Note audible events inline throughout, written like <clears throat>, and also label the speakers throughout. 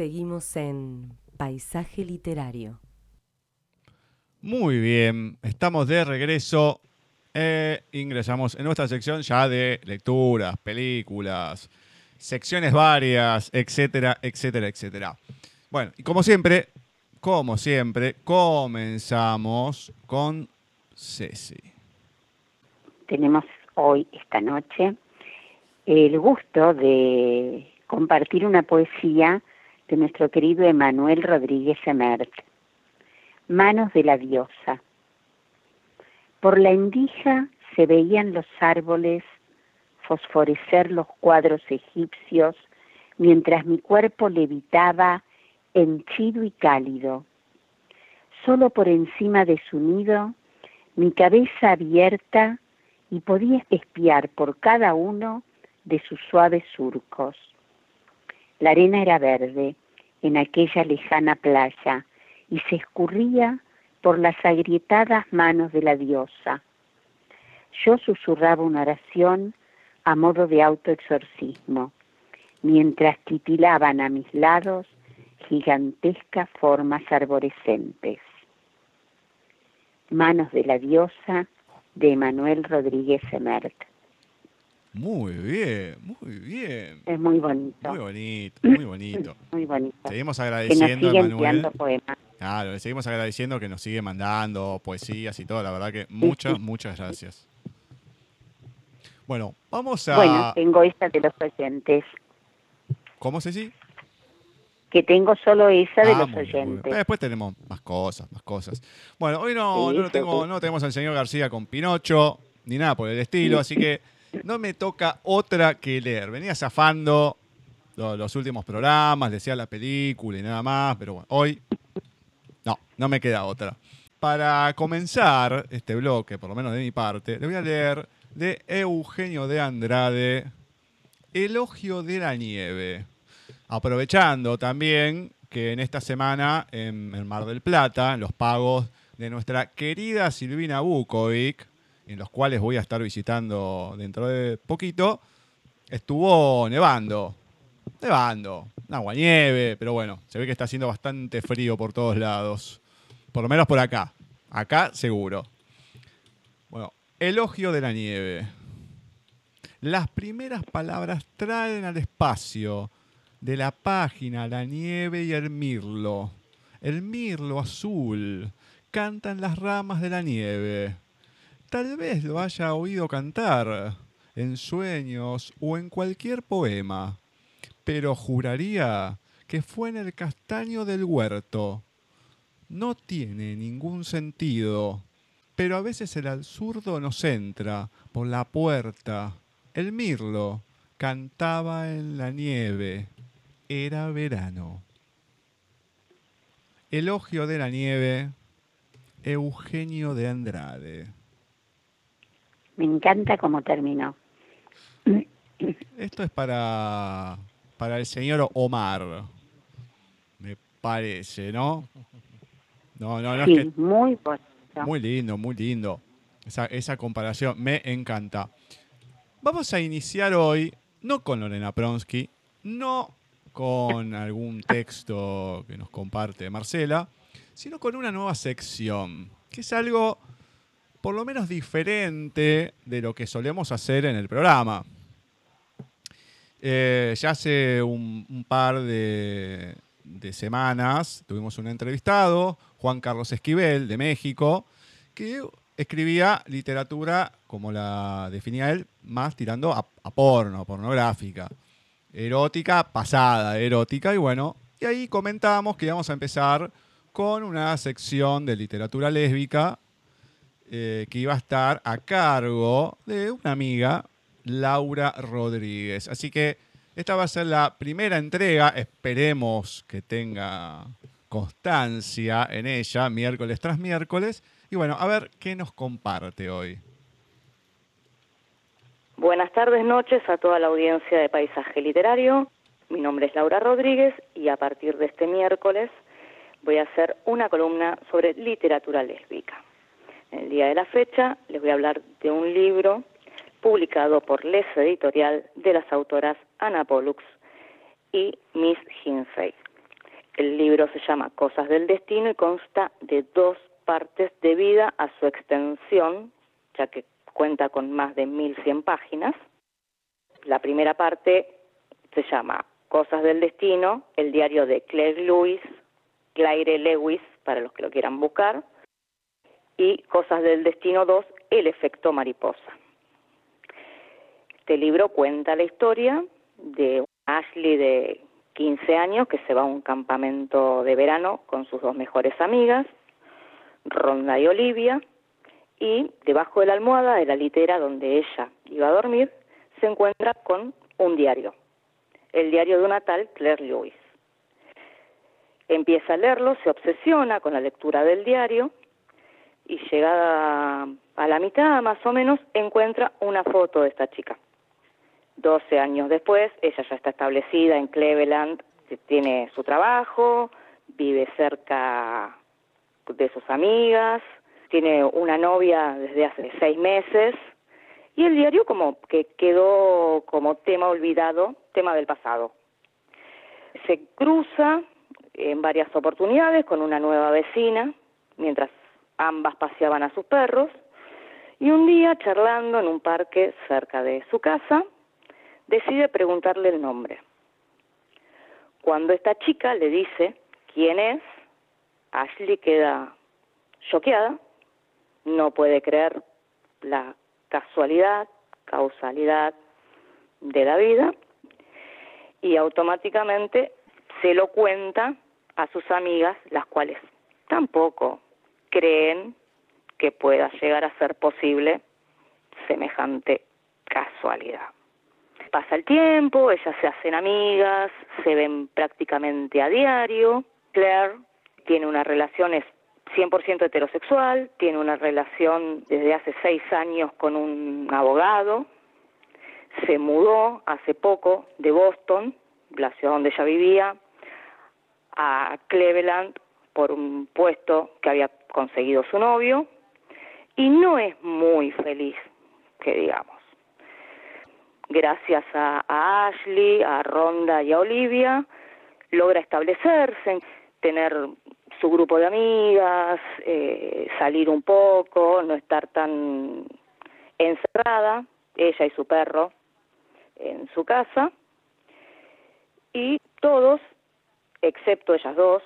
Speaker 1: Seguimos en Paisaje Literario.
Speaker 2: Muy bien, estamos de regreso. e ingresamos en nuestra sección ya de lecturas, películas, secciones varias, etcétera, etcétera, etcétera. Bueno, y como siempre, como siempre, comenzamos con Ceci.
Speaker 3: Tenemos hoy, esta noche, el gusto de compartir una poesía de nuestro querido Emanuel Rodríguez Emert, Manos de la diosa. Por la endija se veían los árboles fosforecer los cuadros egipcios mientras mi cuerpo levitaba henchido y cálido. Solo por encima de su nido, mi cabeza abierta y podía espiar por cada uno de sus suaves surcos. La arena era verde en aquella lejana playa y se escurría por las agrietadas manos de la diosa. Yo susurraba una oración a modo de autoexorcismo, mientras titilaban a mis lados gigantescas formas arborescentes. Manos de la diosa de Emanuel Rodríguez Emert.
Speaker 2: Muy bien, muy bien.
Speaker 3: Es muy bonito.
Speaker 2: Muy bonito, <clears throat> muy bonito.
Speaker 3: Muy bonito.
Speaker 2: Seguimos
Speaker 3: Que nos
Speaker 2: agradeciendo a Manuel.
Speaker 3: poemas.
Speaker 2: Claro, le seguimos agradeciendo que nos sigue mandando poesías y todo. La verdad que muchas, muchas gracias. Bueno, vamos a.
Speaker 3: Bueno, tengo esa de los oyentes.
Speaker 2: ¿Cómo Ceci?
Speaker 3: Que tengo solo esa de
Speaker 2: Ah,
Speaker 3: los oyentes.
Speaker 2: Después tenemos más cosas, más cosas. Bueno, hoy no,
Speaker 3: Sí,
Speaker 2: no, lo tengo,
Speaker 3: sí.
Speaker 2: no tenemos al señor García con Pinocho, ni nada por el estilo, así que no me toca otra que leer. Venía zafando lo- los últimos programas, decía la película y nada más, pero bueno, hoy no, no me queda otra. Para comenzar este bloque, por lo menos de mi parte, le voy a leer de Eugenio de Andrade, Elogio de la Nieve. Aprovechando también que en esta semana en el Mar del Plata, los pagos de nuestra querida Silvina Bukovic, en los cuales voy a estar visitando dentro de poquito, estuvo nevando. Nevando. Una aguanieve, pero bueno, se ve que está haciendo bastante frío por todos lados. Por lo menos por acá. Acá seguro. Bueno, elogio de la nieve. Las primeras palabras traen al espacio de la página la nieve y el mirlo. El mirlo azul. Cantan las ramas de la nieve. Tal vez lo haya oído cantar en sueños o en cualquier poema, pero juraría que fue en el castaño del huerto. No tiene ningún sentido, pero a veces el absurdo nos entra por la puerta. El mirlo cantaba en la nieve. Era verano. Elogio de la nieve. Eugenio de Andrade.
Speaker 3: Me encanta cómo terminó.
Speaker 2: Esto es para, para el señor Omar. Me parece, ¿no? No, no, no
Speaker 3: sí,
Speaker 2: es que
Speaker 3: muy bonito.
Speaker 2: Muy lindo, muy lindo. Esa, esa comparación me encanta. Vamos a iniciar hoy, no con Lorena Pronsky, no con algún texto que nos comparte Marcela, sino con una nueva sección, que es algo por lo menos diferente de lo que solemos hacer en el programa. Eh, ya hace un, par de, de semanas tuvimos un entrevistado, Juan Carlos Esquivel, de México, que escribía literatura, como la definía él, más tirando a, a porno, pornográfica. Erótica, pasada, erótica, y bueno, y ahí comentábamos que íbamos a empezar con una sección de literatura lésbica eh, que iba a estar a cargo de una amiga, Laura Rodríguez. Así que esta va a ser la primera entrega, esperemos que tenga constancia en ella, miércoles tras miércoles. Y bueno, a ver qué nos comparte hoy.
Speaker 4: Buenas tardes, noches a toda la audiencia de Paisaje Literario. Mi nombre es Laura Rodríguez y a partir de este miércoles voy a hacer una columna sobre literatura lésbica. El día de la fecha les voy a hablar de un libro publicado por Les Editorial de las autoras Ana Pollux y Miss Hinsey. libro se llama Cosas del Destino y consta de dos partes de vida a su extensión, ya que cuenta con más de 1100 páginas. La primera parte se llama Cosas del Destino, el diario de Claire Lewis, Claire Lewis, para los que lo quieran buscar, y Cosas del Destino 2, El efecto mariposa. Este libro cuenta la historia de Ashley de 15 años que se va a un campamento de verano con sus dos mejores amigas, Ronda y Olivia, y debajo de la almohada de la litera donde ella iba a dormir se encuentra con un diario, el diario de una tal Claire Lewis. Empieza a leerlo, se obsesiona con la lectura del diario y llegada a la mitad más o menos encuentra una foto de esta chica. 12 años después, ella ya está establecida en Cleveland, tiene su trabajo, vive cerca de sus amigas, tiene una novia desde hace seis meses y el diario como que quedó como tema olvidado, tema del pasado. Se cruza en varias oportunidades con una nueva vecina mientras ambas paseaban a sus perros y un día charlando en un parque cerca de su casa decide preguntarle el nombre. Cuando esta chica le dice quién es, Ashley queda choqueada, no puede creer la casualidad, causalidad de la vida y automáticamente se lo cuenta a sus amigas, las cuales tampoco creen que pueda llegar a ser posible semejante casualidad. Pasa el tiempo, ellas se hacen amigas, se ven prácticamente a diario. Claire tiene una relación 100% heterosexual, tiene una relación desde hace seis años con un abogado, se mudó hace poco de Boston, la ciudad donde ella vivía, a Cleveland por un puesto que había conseguido su novio y no es muy feliz, que digamos. Gracias a, Ashley, a Ronda y a Olivia, logra establecerse, tener su grupo de amigas, eh, salir un poco, no estar tan encerrada, ella y su perro, en su casa, y todos, excepto ellas dos,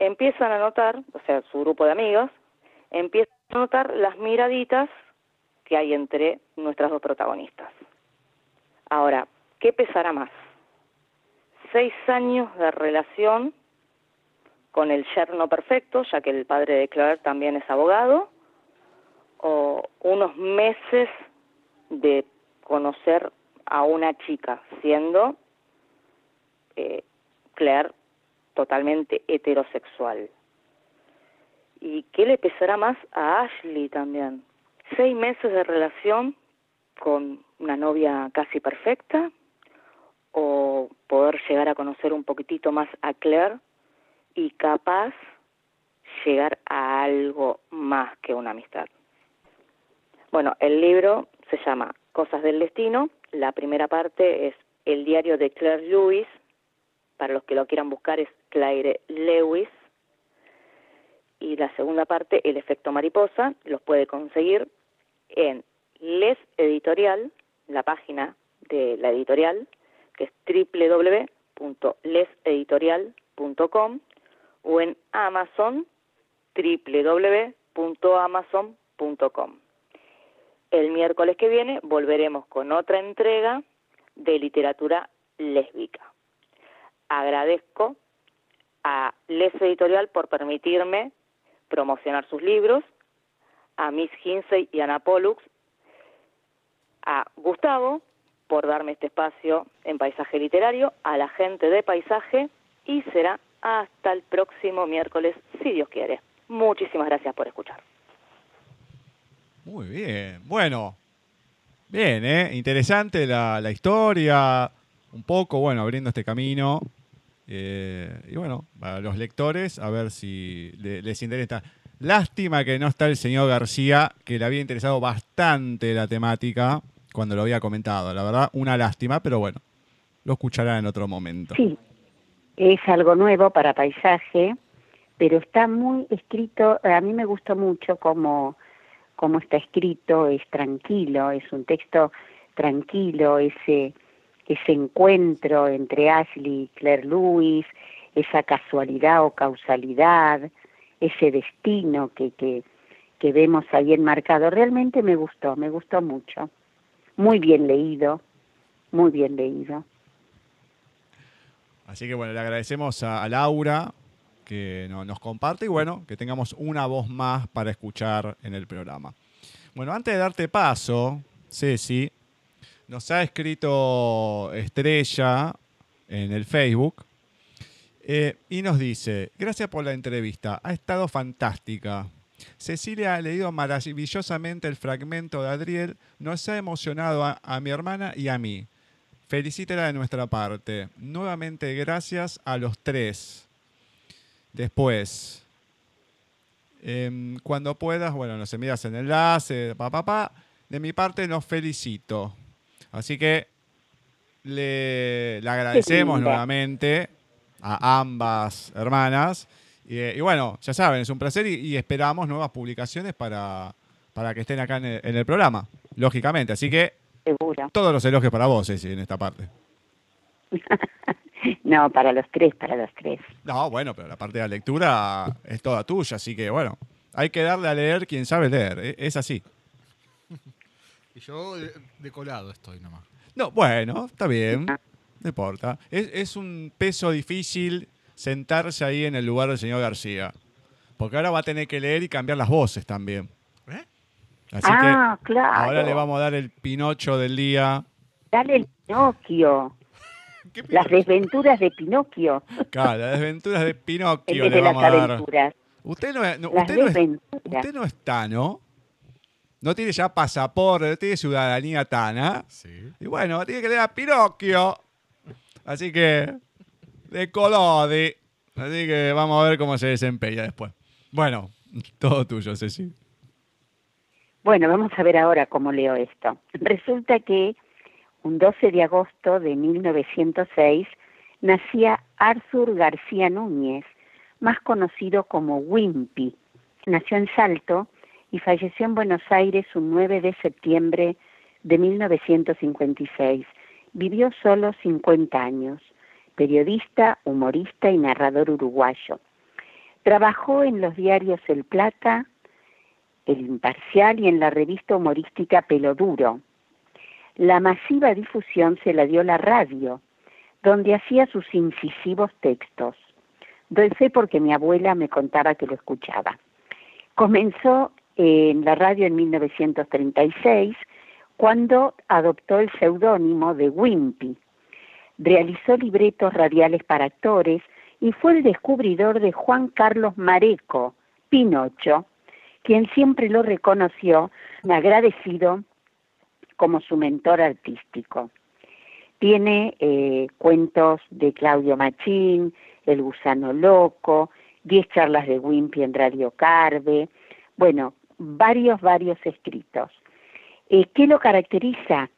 Speaker 4: empiezan a notar, o sea, su grupo de amigas, empiezan a notar las miraditas que hay entre nuestras dos protagonistas. Ahora, ¿qué pesará más? Seis años de relación con el yerno perfecto, ya que el padre de Claire también es abogado, o unos meses de conocer a una chica, siendo eh, Claire totalmente heterosexual. ¿Y qué le pesará más a Ashley también? Seis meses de relación con una novia casi perfecta o poder llegar a conocer un poquitito más a Claire y capaz llegar a algo más que una amistad. Bueno, el libro se llama Cosas del Destino. La primera parte es el diario de Claire Lewis. Para los que lo quieran buscar es Claire Lewis. Y la segunda parte, El efecto mariposa. Los puede conseguir en Les Editorial, la página de la editorial, que es www.leseditorial.com o en Amazon, www.amazon.com. El miércoles que viene volveremos con otra entrega de literatura lésbica. Agradezco a Les Editorial por permitirme promocionar sus libros, a Miss Hinsey y Ana Pollux a Gustavo por darme este espacio en Paisaje Literario, a la gente de Paisaje y será hasta el próximo miércoles, si Dios quiere. Muchísimas gracias por escuchar.
Speaker 2: Muy bien, bueno, bien, ¿eh? interesante la, historia, un poco, bueno, abriendo este camino. Eh, y bueno, para los lectores, a ver si les interesa. Lástima que no está el señor García, que le había interesado bastante la temática cuando lo había comentado. La verdad, una lástima, pero bueno, lo escuchará en otro momento.
Speaker 3: Sí, Es algo nuevo para paisaje, pero está muy escrito, a mí me gustó mucho cómo, cómo está escrito, es tranquilo, es un texto tranquilo, ese, ese encuentro entre Ashley y Claire Lewis, esa casualidad o causalidad, ese destino que, que, que vemos ahí enmarcado. Realmente me gustó, me gustó mucho. Muy bien leído, muy bien leído.
Speaker 2: Así que bueno, le agradecemos a, Laura que no- nos comparte y bueno, que tengamos una voz más para escuchar en el programa. Bueno, antes de darte paso, Ceci, nos ha escrito Estrella en el Facebook eh, y nos dice, gracias por la entrevista, ha estado fantástica. Cecilia ha leído maravillosamente el fragmento de Adriel, nos ha emocionado a, mi hermana y a mí. Felicítela de nuestra parte. Nuevamente gracias a los tres. Después, em, cuando puedas, bueno, nos envías el enlace, pa, pa, pa. De mi parte, los felicito. Así que le, le agradecemos nuevamente a ambas hermanas. Y, eh, y bueno, ya saben, es un placer y, y esperamos nuevas publicaciones para, para que estén acá en el, en el programa, lógicamente. Así que
Speaker 3: Seguro.
Speaker 2: todos los elogios para vos, Ceci, en esta parte. <laughs>
Speaker 3: no, para los tres, para los tres.
Speaker 2: No, bueno, pero la parte de la lectura es toda tuya, así que bueno, hay que darle a leer quien sabe leer, e- es así.
Speaker 5: Y yo de, de colado estoy nomás.
Speaker 2: No, bueno, está bien, no importa. Es, es un peso difícil sentarse ahí en el lugar del señor García, porque ahora va a tener que leer y cambiar las voces también.
Speaker 5: ¿Eh?
Speaker 2: Así
Speaker 3: ah,
Speaker 2: que
Speaker 3: claro.
Speaker 2: ahora le vamos a dar el Pinocho del día.
Speaker 3: Dale el Pinocchio. <laughs>
Speaker 5: ¿Qué
Speaker 3: Las desventuras de Pinocchio.
Speaker 2: Claro, las desventuras de
Speaker 3: El
Speaker 2: Pinocchio
Speaker 3: de
Speaker 2: le
Speaker 3: las
Speaker 2: vamos a dar.
Speaker 3: aventuras.
Speaker 2: Usted no, es- no-
Speaker 3: Las
Speaker 2: usted no es- usted no está, ¿no? No tiene ya pasaporte, no tiene ciudadanía tana.
Speaker 5: Sí.
Speaker 2: Y bueno, tiene que leer a Pinocchio. Así que, de Colodi. Así que vamos a ver cómo se desempeña después. Bueno, todo tuyo, Ceci.
Speaker 3: Bueno, vamos a ver ahora cómo leo esto. Resulta que un 12 de agosto de 1906 nacía Arthur García Núñez, más conocido como Wimpy. Nació en Salto y falleció en Buenos Aires un 9 de septiembre de 1956. Vivió solo 50 años. Periodista, humorista y narrador uruguayo. Trabajó en los diarios El Plata, El Imparcial y en la revista humorística Pelo Duro. La masiva difusión se la dio la radio, donde hacía sus incisivos textos. Doy fe porque mi abuela me contaba que lo escuchaba. Comenzó en la radio en 1936, cuando adoptó el seudónimo de Wimpy. Realizó libretos radiales para actores y fue el descubridor de Juan Carlos Mareco, Pinocho, quien siempre lo reconoció agradecido como su mentor artístico. Tiene eh, cuentos de Claudio Machín, El gusano loco, diez charlas de Wimpy en Radio Carve, bueno, varios, varios escritos. Eh, ¿Qué lo caracteriza?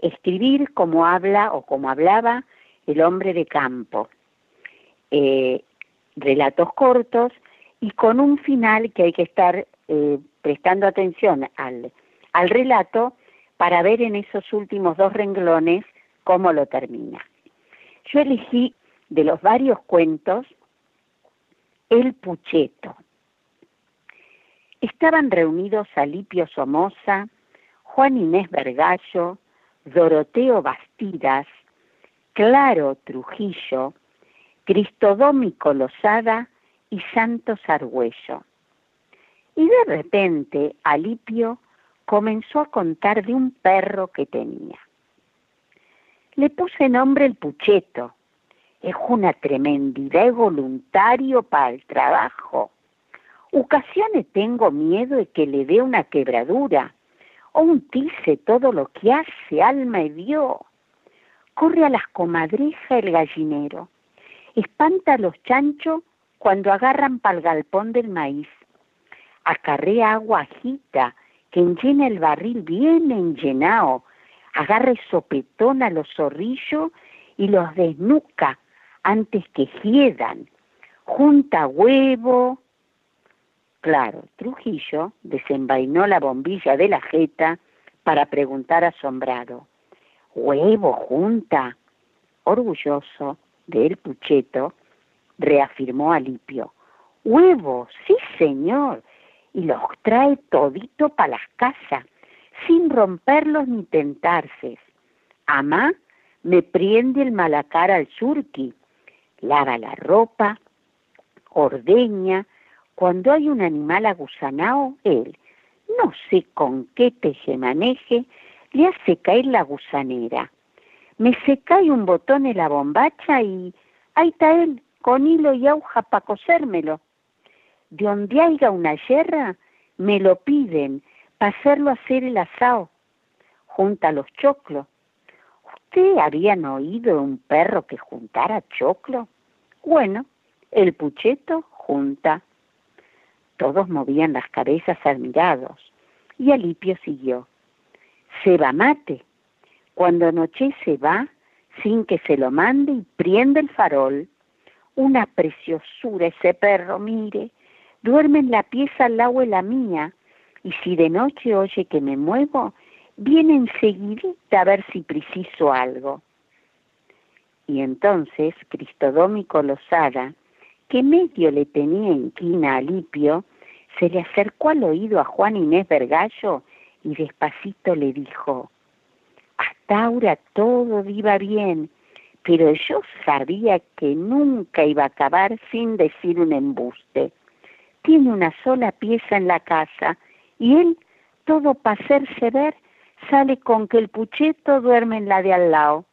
Speaker 3: Escribir como habla o como hablaba el hombre de campo. Eh, relatos cortos y con un final que hay que estar eh, prestando atención al, al relato para ver en esos últimos dos renglones cómo lo termina. Yo elegí de los varios cuentos El Pucheto. Estaban reunidos Alipio Somoza, Juan Inés Vergallo, Doroteo Bastidas, Claro Trujillo, Cristodómico Lozada y Santos Argüello. Y de repente Alipio comenzó a contar de un perro que tenía. Le puse nombre el Pucheto. Es una tremendidad de voluntario para el trabajo. Ocasiones tengo miedo de que le dé una quebradura o un tice todo lo que hace, alma y Dios. Corre a las comadrejas el gallinero. Espanta a los chanchos cuando agarran pa'l galpón del maíz. Acarrea agua agita, que enllena el barril bien enllenado. Agarre sopetón a los zorrillos y los desnuca antes que hiedan. Junta huevo. Claro, Trujillo desenvainó la bombilla de la jeta para preguntar asombrado. ¿Huevo junta? Orgulloso del pucheto, reafirmó Alipio. Huevo, sí señor, y los trae todito para las casas, sin romperlos ni tentarse. Amá me prende el malacar al surqui, lava la ropa, ordeña, cuando hay un animal agusanao, él, no sé con qué teje maneje, le hace caer la gusanera. Me se cae un botón en la bombacha y ahí está él, con hilo y aguja para cosérmelo. De donde haya una yerra, me lo piden para hacerlo hacer el asado. Junta los choclos. ¿Usted habían oído un perro que juntara choclo? Bueno, el pucheto junta. Todos movían las cabezas admirados y Alipio siguió. Se va mate. Cuando anochece va, sin que se lo mande y prende el farol. Una preciosura ese perro, mire. Duerme en la pieza al lado de la mía y si de noche oye que me muevo, viene enseguidita a ver si preciso algo. Y entonces Cristodómico Lozada, que medio le tenía inquina a Lipio, se le acercó al oído a Juan Inés Vergallo y despacito le dijo, hasta ahora todo iba bien, pero yo sabía que nunca iba a acabar sin decir un embuste. Tiene una sola pieza en la casa y él, todo para hacerse ver, sale con que el pucheto duerme en la de al lado.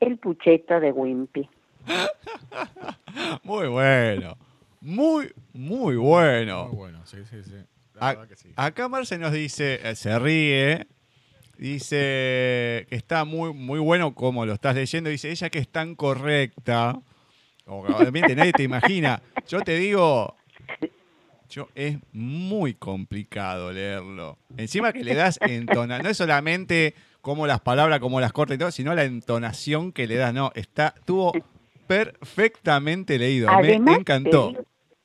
Speaker 3: El pucheto de Wimpy. <laughs>
Speaker 2: Muy bueno. Muy, muy bueno.
Speaker 5: Muy bueno, sí, sí, sí. La
Speaker 2: A-
Speaker 5: verdad que sí.
Speaker 2: acá Marce nos dice, eh, se ríe, dice que está muy, muy bueno como lo estás leyendo. Dice, ella que es tan correcta. Obviamente nadie te imagina. Yo te digo, yo, es muy complicado leerlo. Encima que le das entonación, no es solamente como las palabras, como las cortas y todo, sino la entonación que le das. No, está, estuvo perfectamente leído.
Speaker 3: Además,
Speaker 2: Me encantó.
Speaker 3: digo,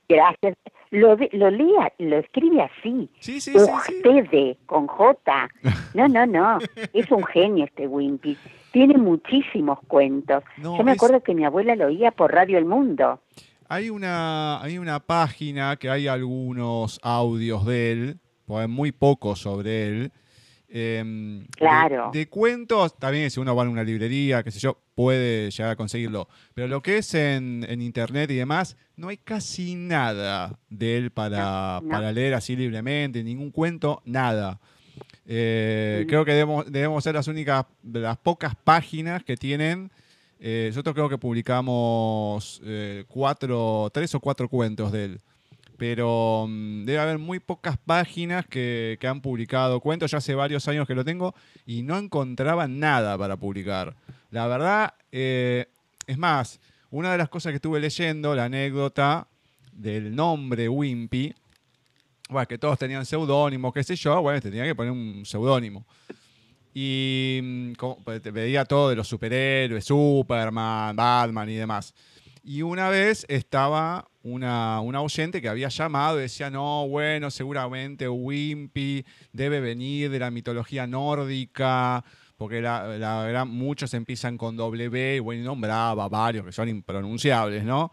Speaker 3: gracias. Lo, lo lea, lo escribe así.
Speaker 2: Sí, sí, sí, sí.
Speaker 3: Ustedes, con J. No, no, no. <laughs> Es un genio este Wimpy. Tiene muchísimos cuentos.
Speaker 2: No,
Speaker 3: Yo me
Speaker 2: es-
Speaker 3: acuerdo que mi abuela lo oía por Radio El Mundo.
Speaker 2: Hay una, hay una página que hay algunos audios de él, pues muy pocos sobre él. Em, de-
Speaker 3: Claro.
Speaker 2: De, cuentos, también si uno va a una librería, qué sé yo, puede llegar a conseguirlo. Pero lo que es en, en internet y demás, no hay casi nada de él para,
Speaker 3: No, no.
Speaker 2: para leer así libremente, ningún cuento, nada. Eh. Creo que debemos, debemos ser las únicas, de las pocas páginas que tienen. eh, nosotros creo que publicamos eh, cuatro, tres o cuatro cuentos de él. Pero mm, debe haber muy pocas páginas que, han publicado cuentos. Ya hace varios años que lo tengo y no encontraba nada para publicar. La verdad, eh, es más, una de las cosas que estuve leyendo, la anécdota del nombre Wimpy, bueno, que todos tenían seudónimos, qué sé yo, bueno, te tenía que poner un seudónimo. Y mm, pues, te veía todo de los superhéroes, Superman, Batman y demás. Y una vez estaba una, una oyente que había llamado y decía, no, bueno, seguramente Wimpy debe venir de la mitología nórdica, porque la, la verdad muchos empiezan con W y bueno, nombraba varios que son impronunciables, ¿no?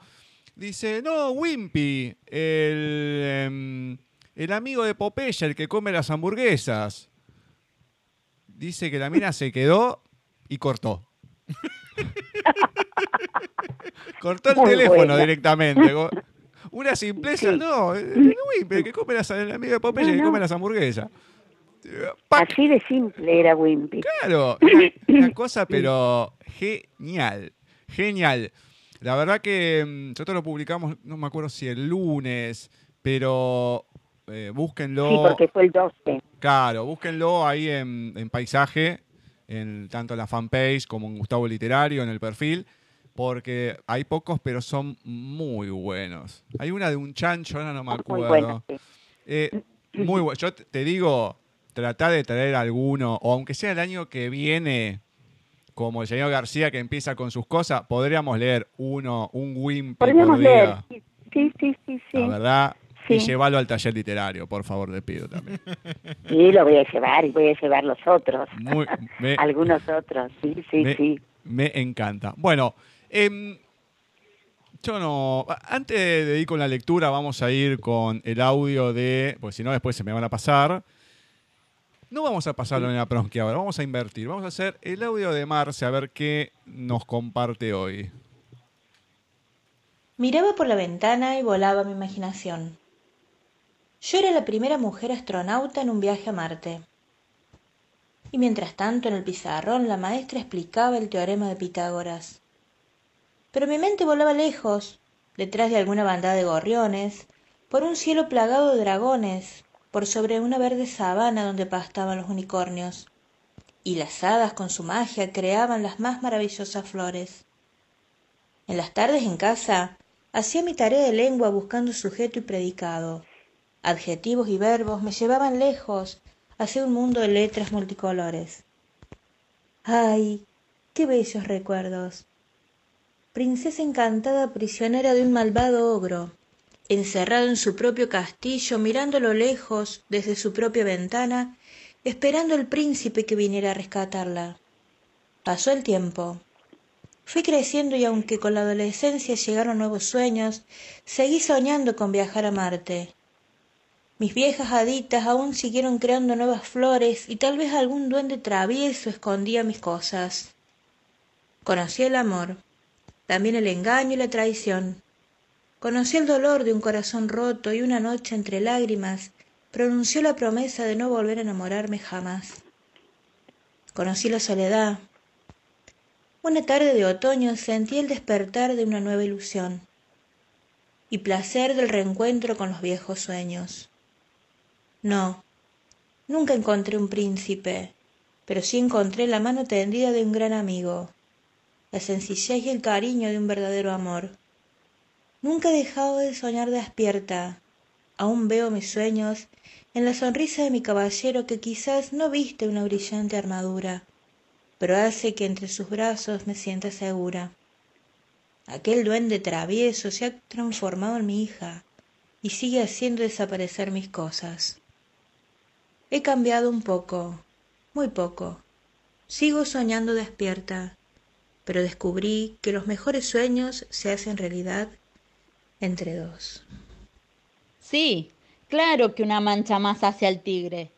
Speaker 2: Dice, no, Wimpy, el, em, el amigo de Popeye, el que come las hamburguesas. Dice que la mina se quedó y cortó. <laughs> cortó el
Speaker 3: Muy
Speaker 2: teléfono
Speaker 3: buena.
Speaker 2: directamente. Una simpleza,
Speaker 3: Sí.
Speaker 2: no, Wimpy, el que come las, el amigo de Popeye,
Speaker 3: No,
Speaker 2: que
Speaker 3: no.
Speaker 2: come las hamburguesas. ¡Pac!
Speaker 3: Así de simple era Wimpy.
Speaker 2: Claro, <laughs> una, cosa, pero genial, genial. La verdad que mm, nosotros lo publicamos, no me acuerdo si el lunes, pero eh, búsquenlo.
Speaker 3: Sí, porque fue el 12.
Speaker 2: Claro, búsquenlo ahí en, en paisaje, en, tanto en la fanpage como en Gustavo Literario, en el perfil, porque hay pocos, pero son muy buenos. Hay una de un chancho, ahora no me
Speaker 3: Muy
Speaker 2: acuerdo.
Speaker 3: bueno. sí.
Speaker 2: Eh, muy bueno. Yo te- digo, trata de traer alguno, o aunque sea el año que viene, como el señor García que empieza con sus cosas, podríamos leer uno, un Wimpy
Speaker 3: Podríamos
Speaker 2: por
Speaker 3: leer.
Speaker 2: día.
Speaker 3: Sí, sí, sí, sí.
Speaker 2: La verdad. Y
Speaker 3: Sí.
Speaker 2: llevarlo al taller literario, por favor, le pido también. <laughs>
Speaker 3: Sí, lo voy a llevar y voy a llevar los otros.
Speaker 2: Muy- me- <laughs>
Speaker 3: Algunos otros, sí, sí,
Speaker 2: me,
Speaker 3: sí.
Speaker 2: me encanta. Bueno, em, yo no. Antes de ir con la lectura, vamos a ir con el audio de. Porque si no, después se me van a pasar. No vamos a pasarlo en la Pronsky ahora, vamos a invertir. Vamos a hacer el audio de Marce a ver qué nos comparte hoy.
Speaker 6: Miraba por la ventana y volaba mi imaginación. Yo era la primera mujer astronauta en un viaje a Marte. Y mientras tanto en el pizarrón la maestra explicaba el teorema de Pitágoras. Pero mi mente volaba lejos, detrás de alguna bandada de gorriones, por un cielo plagado de dragones, por sobre una verde sabana donde pastaban los unicornios. Y las hadas con su magia creaban las más maravillosas flores. En las tardes en casa hacía mi tarea de lengua buscando sujeto y predicado. Adjetivos y verbos me llevaban lejos hacia un mundo de letras multicolores. ¡Ay! ¡Qué bellos recuerdos! Princesa encantada prisionera de un malvado ogro, encerrado en su propio castillo, mirando a lo lejos desde su propia ventana, esperando el príncipe que viniera a rescatarla. Pasó el tiempo. Fui creciendo y aunque con la adolescencia llegaron nuevos sueños, seguí soñando con viajar a Marte. Mis viejas haditas aún siguieron creando nuevas flores y tal vez algún duende travieso escondía mis cosas. Conocí el amor, también el engaño y la traición. Conocí el dolor de un corazón roto y una noche entre lágrimas pronunció la promesa de no volver a enamorarme jamás. Conocí la soledad, una tarde de otoño sentí el despertar de una nueva ilusión y placer del reencuentro con los viejos sueños. No, nunca encontré un príncipe, pero sí encontré la mano tendida de un gran amigo, la sencillez y el cariño de un verdadero amor. Nunca he dejado de soñar despierta, aún veo mis sueños en la sonrisa de mi caballero que quizás no viste una brillante armadura pero hace que entre sus brazos me sienta segura. Aquel duende travieso se ha transformado en mi hija y sigue haciendo desaparecer mis cosas. He cambiado un poco, muy poco. Sigo soñando despierta, pero descubrí que los mejores sueños se hacen realidad entre dos.
Speaker 7: Sí, claro que una mancha más hacia el tigre.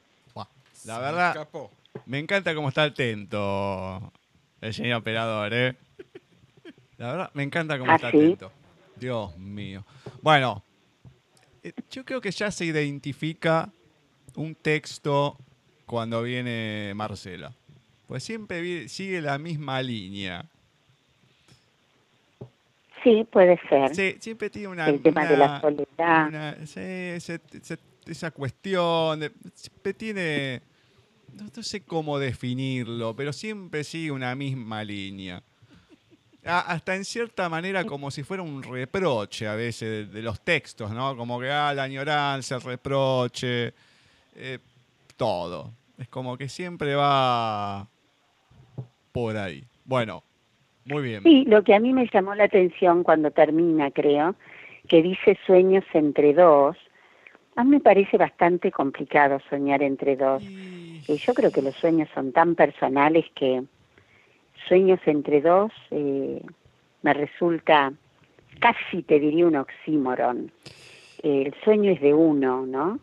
Speaker 2: La verdad-. Me encanta cómo está atento el señor operador, ¿eh? La verdad, me encanta cómo
Speaker 3: ¿Ah,
Speaker 2: está atento. Dios mío. Bueno, eh, yo creo que ya se identifica un texto cuando viene Marcela. Pues siempre sigue la misma línea.
Speaker 3: Sí, puede ser.
Speaker 2: Sí, siempre tiene una...
Speaker 3: El tema de la soledad.
Speaker 2: una- sí, esa cuestión, de- siempre tiene, no, no sé cómo definirlo, pero siempre sigue una misma línea. A- hasta en cierta manera como si fuera un reproche a veces de, de los textos, ¿no? Como que, ah, la añoranza, el reproche, eh, todo. Es como que siempre va por ahí. Bueno, muy bien.
Speaker 3: Sí, lo que a mí me llamó la atención cuando termina, creo, que dice sueños entre dos. A mí me parece bastante complicado soñar entre dos.
Speaker 2: Y-
Speaker 3: Eh, yo creo que los sueños son tan personales que sueños entre dos eh, me resulta casi te diría un oxímoron. Eh, el sueño es de uno, ¿no?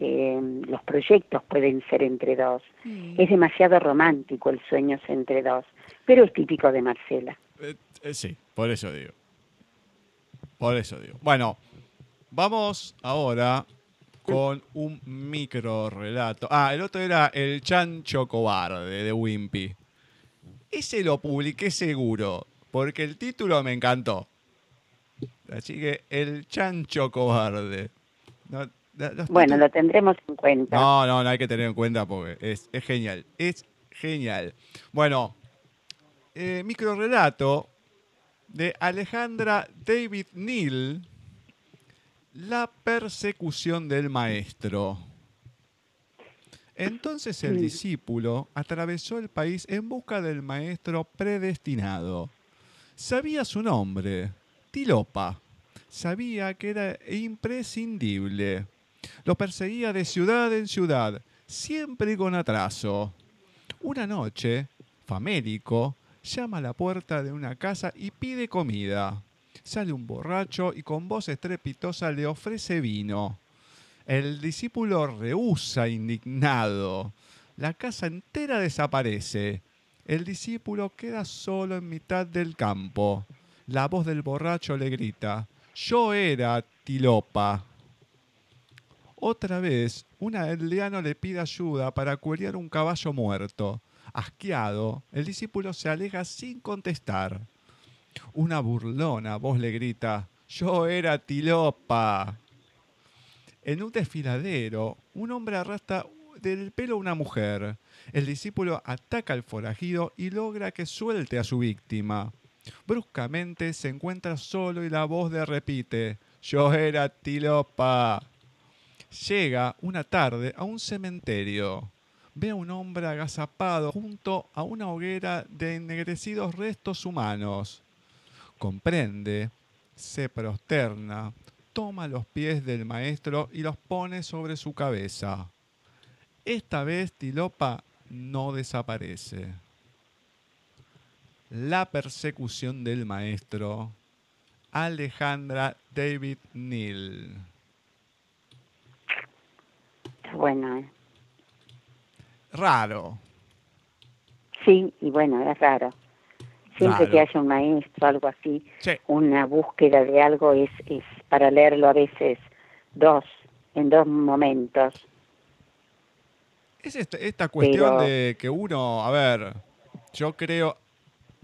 Speaker 3: Eh, los proyectos pueden ser entre dos. Es demasiado romántico el sueño entre dos, pero es típico de Marcela.
Speaker 2: Eh, eh, sí, por eso digo. Por eso digo. Bueno, vamos ahora con un micro relato. Ah, el otro era El Chancho Cobarde de Wimpy. Ese lo publiqué seguro, porque el título me encantó. Así que El Chancho Cobarde. No,
Speaker 3: Bueno, lo tendremos en cuenta.
Speaker 2: no, no, no hay que tener en cuenta porque es, es genial. Es genial. Bueno, eh, micro relato de Alejandra David Neal, La persecución del maestro. Entonces el discípulo atravesó el país en busca del maestro predestinado. Sabía su nombre, Tilopa. Sabía que era imprescindible. Lo perseguía de ciudad en ciudad, siempre con atraso. Una noche, famélico, llama a la puerta de una casa y pide comida. Sale un borracho y con voz estrepitosa le ofrece vino. El discípulo rehúsa indignado. La casa entera desaparece. El discípulo queda solo en mitad del campo. La voz del borracho le grita, yo era Tilopa. Otra vez, un aldeano le pide ayuda para cuerear un caballo muerto. Asqueado, el discípulo se aleja sin contestar. Una burlona voz le grita, yo era Tilopa. En un desfiladero, un hombre arrastra del pelo a una mujer. El discípulo ataca al forajido y logra que suelte a su víctima. Bruscamente se encuentra solo y la voz le repite, yo era Tilopa. Llega una tarde a un cementerio. Ve a un hombre agazapado junto a una hoguera de ennegrecidos restos humanos. Comprende, se prosterna, toma los pies del maestro y los pone sobre su cabeza. Esta vez Tilopa no desaparece. La persecución del maestro. Alejandra David Neal.
Speaker 3: Está bueno.
Speaker 2: Raro.
Speaker 3: Sí, y bueno, es raro. Siempre
Speaker 2: Raro.
Speaker 3: que haya un maestro, algo así,
Speaker 2: Sí.
Speaker 3: una búsqueda de algo es, es para leerlo a veces dos, en dos momentos.
Speaker 2: Es esta, esta cuestión
Speaker 3: Pero-
Speaker 2: de que uno, a ver, yo creo,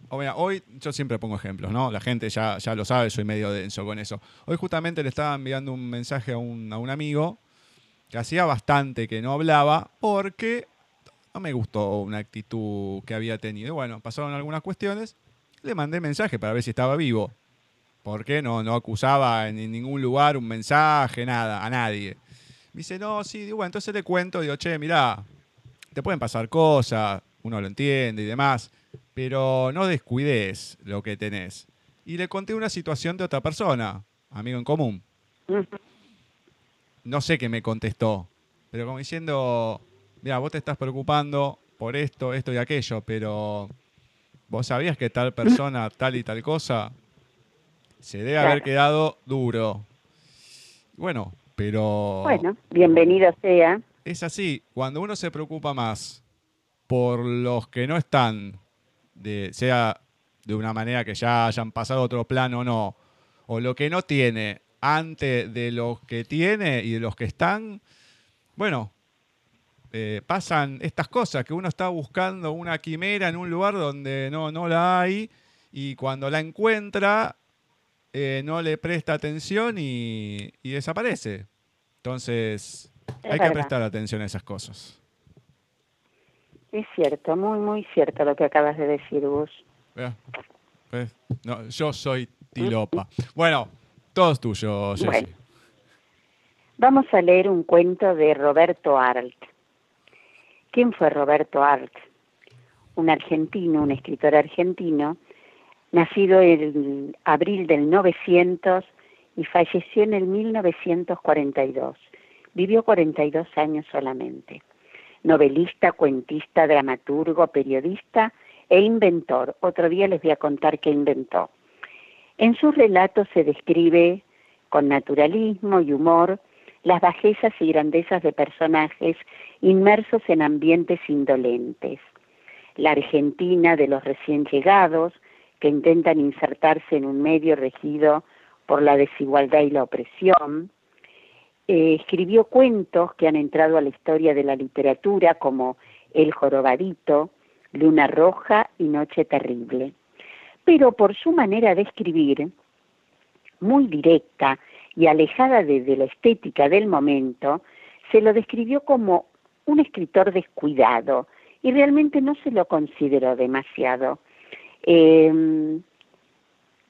Speaker 2: o mira, hoy yo siempre pongo ejemplos, ¿no? La gente ya, ya lo sabe, soy medio denso con eso. Hoy justamente le estaba enviando un mensaje a un, a un amigo que hacía bastante que no hablaba porque no me gustó una actitud que había tenido. Bueno, pasaron algunas cuestiones, le mandé mensaje para ver si estaba vivo. Porque no, no acusaba en ningún lugar un mensaje, nada, a nadie. Me dice, no, sí, digo, bueno, entonces le cuento, digo, che, mirá, te pueden pasar cosas, uno lo entiende y demás, pero no descuides lo que tenés. Y le conté una situación de otra persona, amigo en común. No sé qué me contestó, pero como diciendo, mira, vos te estás preocupando por esto, esto y aquello, pero vos sabías que tal persona, <laughs> tal y tal cosa, se debe haber quedado duro. Bueno, pero
Speaker 3: Bueno, bienvenido sea.
Speaker 2: es así, cuando uno se preocupa más por los que no están, de, sea de una manera que ya hayan pasado a otro plano o no, o lo que no tiene antes de los que tiene y de los que están, bueno, eh, pasan estas cosas, que uno está buscando una quimera en un lugar donde no, no la hay y cuando la encuentra eh, no le presta atención y, y desaparece. Entonces,
Speaker 3: Es
Speaker 2: hay que prestar atención a esas cosas.
Speaker 3: Es cierto, muy, muy cierto lo que acabas de decir,
Speaker 2: ¿ves? No, yo soy Tilopa. Bueno, todo es tuyo, Jessy.
Speaker 3: Bueno. Vamos a leer un cuento de Roberto Arlt. ¿Quién fue Roberto Arlt? Un argentino, un escritor argentino, nacido en abril del 900 y falleció en el 1942. Vivió 42 años solamente. Novelista, cuentista, dramaturgo, periodista e inventor. Otro día les voy a contar qué inventó. En sus relatos se describe con naturalismo y humor las bajezas y grandezas de personajes inmersos en ambientes indolentes. La Argentina de los recién llegados, que intentan insertarse en un medio regido por la desigualdad y la opresión. Eh, escribió cuentos que han entrado a la historia de la literatura como El jorobadito, Luna roja y Noche terrible. Pero por su manera de escribir, muy directa y alejada de, de la estética del momento, se lo describió como un escritor descuidado y realmente no se lo consideró demasiado. Eh,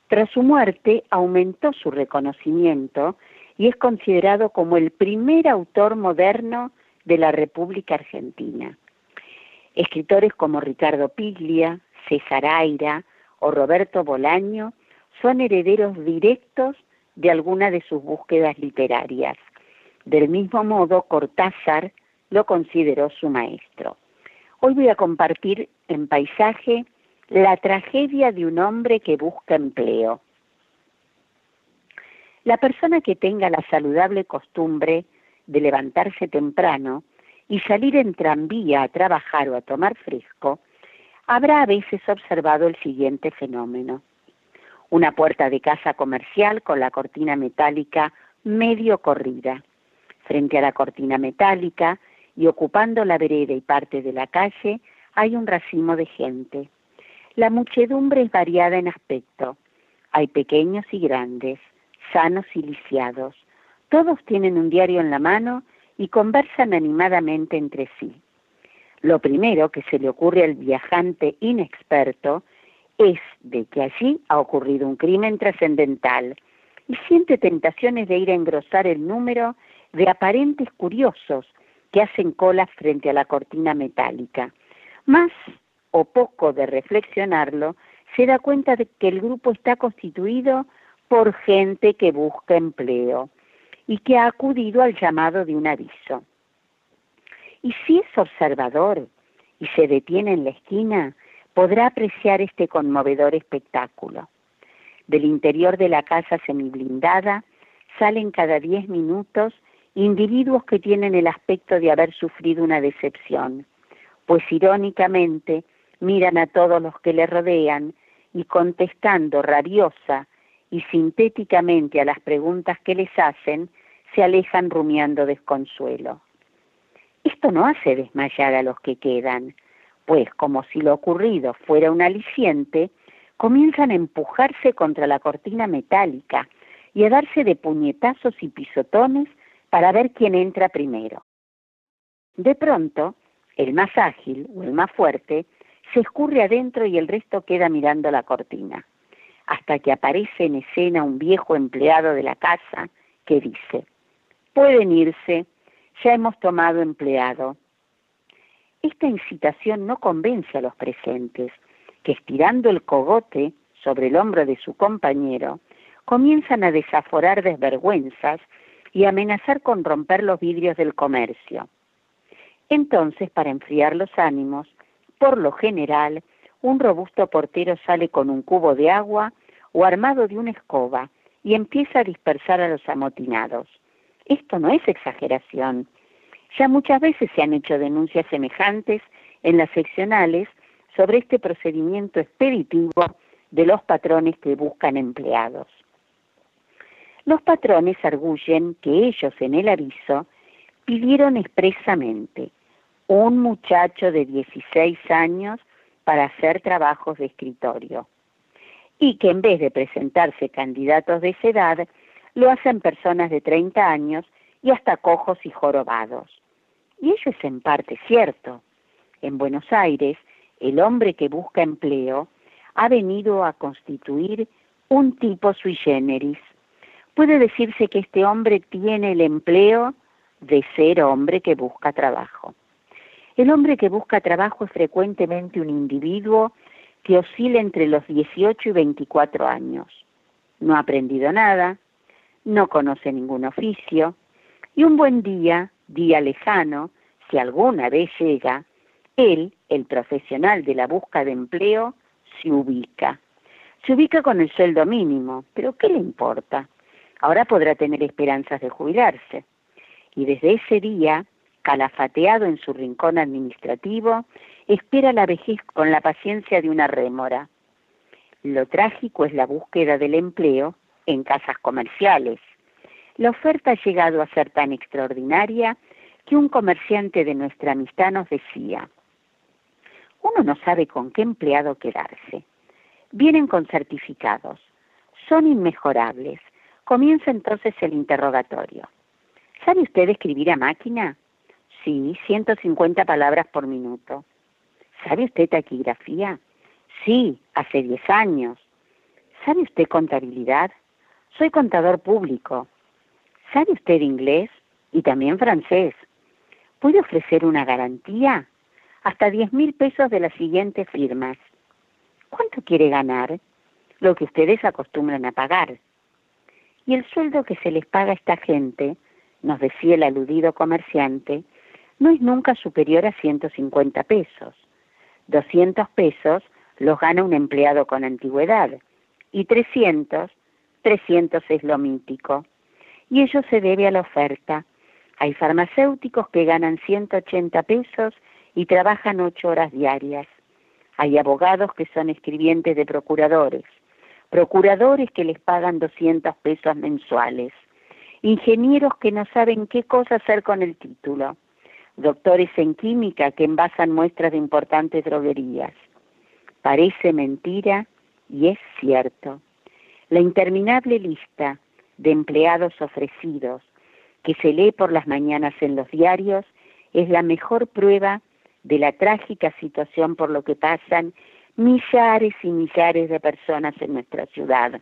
Speaker 3: tras su muerte aumentó su reconocimiento y es considerado como el primer autor moderno de la República Argentina. Escritores como Ricardo Piglia, César Aira o Roberto Bolaño son herederos directos de alguna de sus búsquedas literarias. Del mismo modo, Cortázar lo consideró su maestro. Hoy voy a compartir en paisaje la tragedia de un hombre que busca empleo. La persona que tenga la saludable costumbre de levantarse temprano y salir en tranvía a trabajar o a tomar fresco, habrá a veces observado el siguiente fenómeno. Una puerta de casa comercial con la cortina metálica medio corrida. Frente a la cortina metálica y ocupando la vereda y parte de la calle hay un racimo de gente. La muchedumbre es variada en aspecto. Hay pequeños y grandes, sanos y lisiados. Todos tienen un diario en la mano y conversan animadamente entre sí. Lo primero que se le ocurre al viajante inexperto es de que allí ha ocurrido un crimen trascendental y siente tentaciones de ir a engrosar el número de aparentes curiosos que hacen colas frente a la cortina metálica. Más o poco de reflexionarlo, se da cuenta de que el grupo está constituido por gente que busca empleo y que ha acudido al llamado de un aviso. Y si es observador y se detiene en la esquina, podrá apreciar este conmovedor espectáculo. Del interior de la casa semiblindada salen cada diez minutos individuos que tienen el aspecto de haber sufrido una decepción, pues irónicamente miran a todos los que le rodean y contestando rabiosa y sintéticamente a las preguntas que les hacen, se alejan rumiando desconsuelo. Esto no hace desmayar a los que quedan, pues como si lo ocurrido fuera un aliciente, comienzan a empujarse contra la cortina metálica y a darse de puñetazos y pisotones para ver quién entra primero. De pronto, el más ágil o el más fuerte se escurre adentro y el resto queda mirando la cortina, hasta que aparece en escena un viejo empleado de la casa que dice, pueden irse, ya hemos tomado empleado. Esta incitación no convence a los presentes, que estirando el cogote sobre el hombro de su compañero, comienzan a desaforar desvergüenzas y amenazar con romper los vidrios del comercio. Entonces, para enfriar los ánimos, por lo general, un robusto portero sale con un cubo de agua o armado de una escoba y empieza a dispersar a los amotinados. Esto no es exageración. Ya muchas veces se han hecho denuncias semejantes en las seccionales sobre este procedimiento expeditivo de los patrones que buscan empleados. Los patrones arguyen que ellos en el aviso pidieron expresamente un muchacho de 16 años para hacer trabajos de escritorio y que en vez de presentarse candidatos de esa edad, lo hacen personas de 30 años y hasta cojos y jorobados. Y eso es en parte cierto. En Buenos Aires, el hombre que busca empleo ha venido a constituir un tipo sui generis. Puede decirse que este hombre tiene el empleo de ser hombre que busca trabajo. El hombre que busca trabajo es frecuentemente un individuo que oscila entre los 18 y 24 años. No ha aprendido nada, no conoce ningún oficio, y un buen día, día lejano, si alguna vez llega, él, el profesional de la busca de empleo, se ubica. Se ubica con el sueldo mínimo, pero ¿qué le importa? Ahora podrá tener esperanzas de jubilarse. Y desde ese día calafateado en su rincón administrativo, espera la vejez con la paciencia de una rémora. Lo trágico es la búsqueda del empleo en casas comerciales. La oferta ha llegado a ser tan extraordinaria que un comerciante de nuestra amistad nos decía, uno no sabe con qué empleado quedarse. Vienen con certificados, son inmejorables. Comienza entonces el interrogatorio. ¿Sabe usted escribir a máquina? Sí, 150 palabras por minuto. ¿Sabe usted taquigrafía? Sí, hace 10 años. ¿Sabe usted contabilidad? Soy contador público. ¿Sabe usted inglés? Y también francés. puede ofrecer una garantía hasta 10 mil pesos de las siguientes firmas. ¿Cuánto quiere ganar? Lo que ustedes acostumbran a pagar. Y el sueldo que se les paga a esta gente, nos decía el aludido comerciante, no es nunca superior a 150 pesos. 200 pesos los gana un empleado con antigüedad y 300, 300 es lo mítico. Y ello se debe a la oferta. Hay farmacéuticos que ganan 180 pesos y trabajan ocho horas diarias. Hay abogados que son escribientes de procuradores, procuradores que les pagan 200 pesos mensuales, ingenieros que no saben qué cosa hacer con el título, doctores en química que envasan muestras de importantes droguerías. Parece mentira y es cierto. La interminable lista de empleados ofrecidos que se lee por las mañanas en los diarios es la mejor prueba de la trágica situación por lo que pasan millares y millares de personas en nuestra ciudad.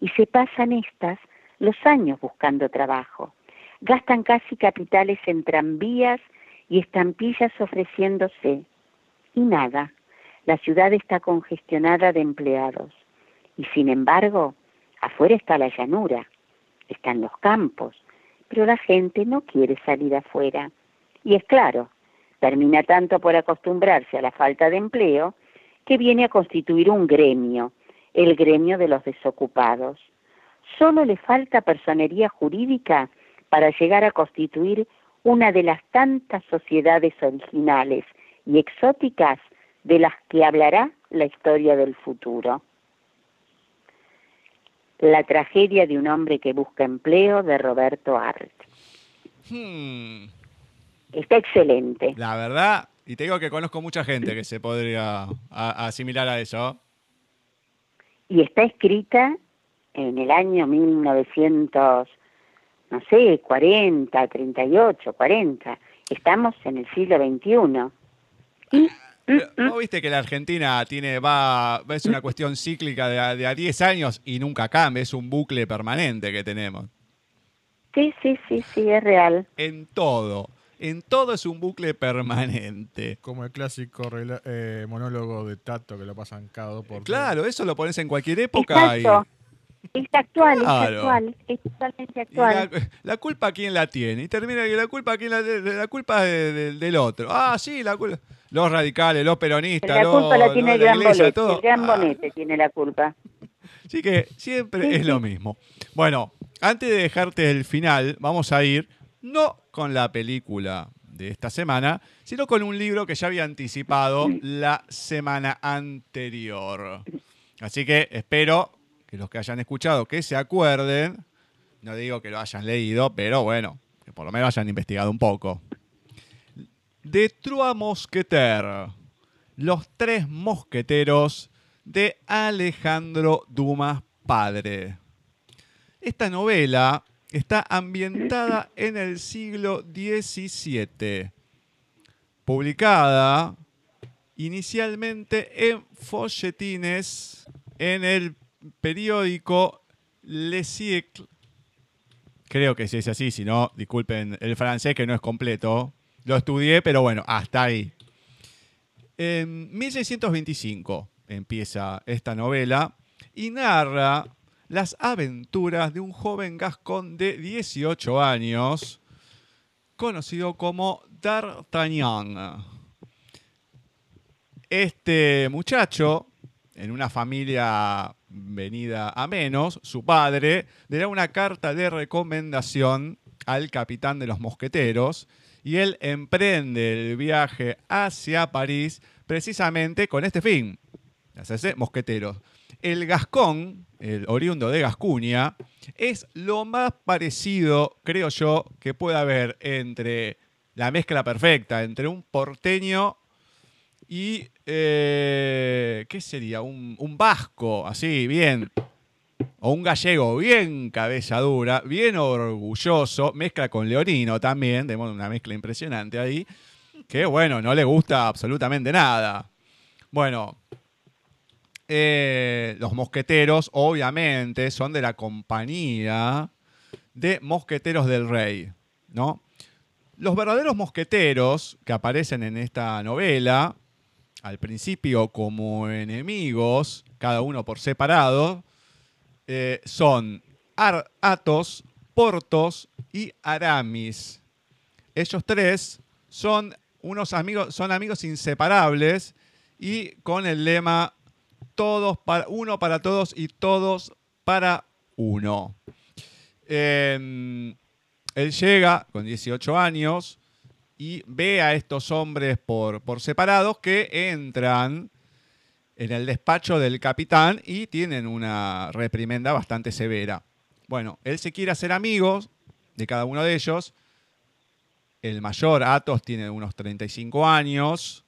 Speaker 3: Y se pasan estas los años buscando trabajo. Gastan casi capitales en tranvías y estampillas ofreciéndose. Y nada, la ciudad está congestionada de empleados. Y sin embargo, afuera está la llanura, están los campos, pero la gente no quiere salir afuera. Y es claro, termina tanto por acostumbrarse a la falta de empleo que viene a constituir un gremio, el gremio de los desocupados. Solo le falta personería jurídica para llegar a constituir una de las tantas sociedades originales y exóticas de las que hablará la historia del futuro. La tragedia de un hombre que busca empleo de Roberto Art.
Speaker 2: Hmm.
Speaker 3: Está excelente.
Speaker 2: La verdad, y te digo que conozco mucha gente que se podría a- asimilar a eso.
Speaker 3: Y está escrita en el año 1900, no sé, 40, 38, 40. Estamos en el siglo XXI. Y
Speaker 2: ¿Vos viste que la Argentina tiene, va, es una cuestión cíclica de a, de a 10 años y nunca cambia, es un bucle permanente que tenemos.
Speaker 3: sí, sí, sí, sí, es real.
Speaker 2: En todo, en todo es un bucle permanente.
Speaker 5: Como el clásico eh, monólogo de Tato que lo pasan cada dos por.
Speaker 2: Claro, eso lo pones en cualquier época y,
Speaker 3: Exacto. Es actual, es actual, es totalmente actual.
Speaker 2: la, la culpa quién la tiene. Y termina que la culpa quién la, la culpa es de- de- del otro. Ah, sí, la culpa. Los radicales, los peronistas,
Speaker 3: la
Speaker 2: los-
Speaker 3: culpa la tiene el
Speaker 2: la
Speaker 3: gran
Speaker 2: iglesia,
Speaker 3: bonete,
Speaker 2: todo.
Speaker 3: el gran
Speaker 2: Ah,
Speaker 3: bonete tiene la culpa. <laughs>
Speaker 2: Así que siempre
Speaker 3: Sí,
Speaker 2: es lo mismo. Bueno, antes de dejarte el final, vamos a ir no con la película de esta semana, sino con un libro que ya había anticipado la semana anterior. Así que espero que los que hayan escuchado que se acuerden, no digo que lo hayan leído, pero bueno, que por lo menos hayan investigado un poco. De Trois Mosquetaires, los tres mosqueteros de Alejandro Dumas Padre. Esta novela está ambientada en el siglo XVII, publicada inicialmente en folletines en el periódico Le Siècle. Creo que si es así, si no, disculpen el francés que no es completo. Lo estudié, pero bueno, hasta ahí. En 1625 empieza esta novela y narra las aventuras de un joven gascón de 18 años conocido como D'Artagnan. Este muchacho, en una familia venida a menos, su padre le da una carta de recomendación al capitán de los mosqueteros y él emprende el viaje hacia París precisamente con este fin, hacerse mosqueteros. El gascón, el oriundo de Gascuña, es lo más parecido, creo yo, que puede haber entre la mezcla perfecta entre un porteño y, eh, ¿qué sería? Un, un vasco, así, bien. O un gallego bien cabeza dura, bien orgulloso, mezcla con leonino también, tenemos una mezcla impresionante ahí, que bueno, no le gusta absolutamente nada. Bueno, eh, los mosqueteros obviamente son de la compañía de Mosqueteros del Rey, ¿no? Los verdaderos mosqueteros que aparecen en esta novela, al principio como enemigos, cada uno por separado, eh, son Ar- Athos, Portos y Aramis. Ellos tres son unos amigos, son amigos inseparables y con el lema todos para uno para todos y todos para uno. Eh, él llega con 18 años y ve a estos hombres por, por separados que entran en el despacho del capitán y tienen una reprimenda bastante severa. Bueno, él se quiere hacer amigos de cada uno de ellos. El mayor, Athos, tiene unos 35 años.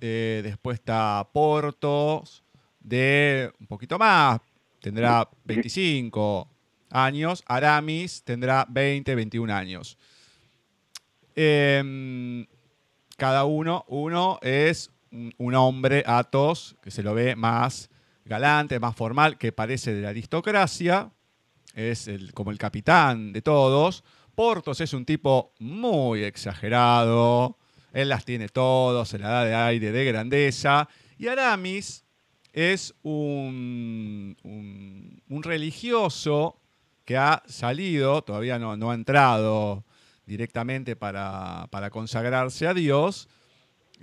Speaker 2: Eh, después está Portos, de un poquito más, tendrá 25 años. Aramis tendrá 20, 21 años. Em, cada uno, uno es un, hombre, Athos, que se lo ve más galante, más formal, que parece de la aristocracia, es el- como el capitán de todos. Portos es un tipo muy exagerado, él las tiene todos, se la da de aire, de grandeza. Y Aramis es un, un- religioso que ha salido, todavía no, no ha entrado directamente para, para consagrarse a Dios,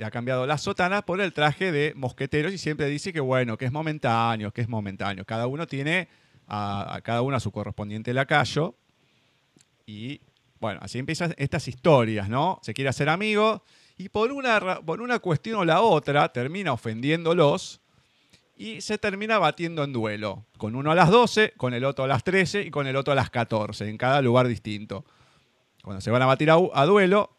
Speaker 2: ha cambiado la sotana por el traje de mosqueteros y siempre dice que bueno, que es momentáneo, que es momentáneo. Cada uno tiene a, cada uno a su correspondiente lacayo. Y bueno, así empiezan estas historias, ¿no? Se quiere hacer amigo y por una, por una cuestión o la otra termina ofendiéndolos y se termina batiendo en duelo. Con uno a las 12, con el otro a las 13 y con el otro a las 14, en cada lugar distinto. Cuando se van a batir a duelo,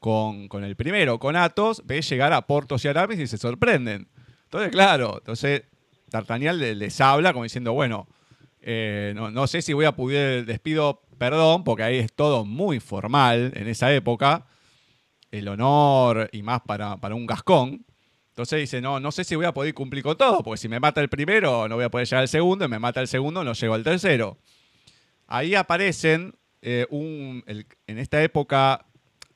Speaker 2: con, con el primero, con Athos, ve llegar a Portos y Aramis y se sorprenden. Entonces, claro, entonces D'Artagnan le- les habla como diciendo, bueno, eh, no, no sé si voy a poder, les pido perdón, porque ahí es todo muy formal en esa época, el honor y más para, para un gascón. Entonces dice, no, no sé si voy a poder cumplir con todo, porque si me mata el primero no voy a poder llegar al segundo, y me mata el segundo no llego al tercero. Ahí aparecen, eh, un, en esta época,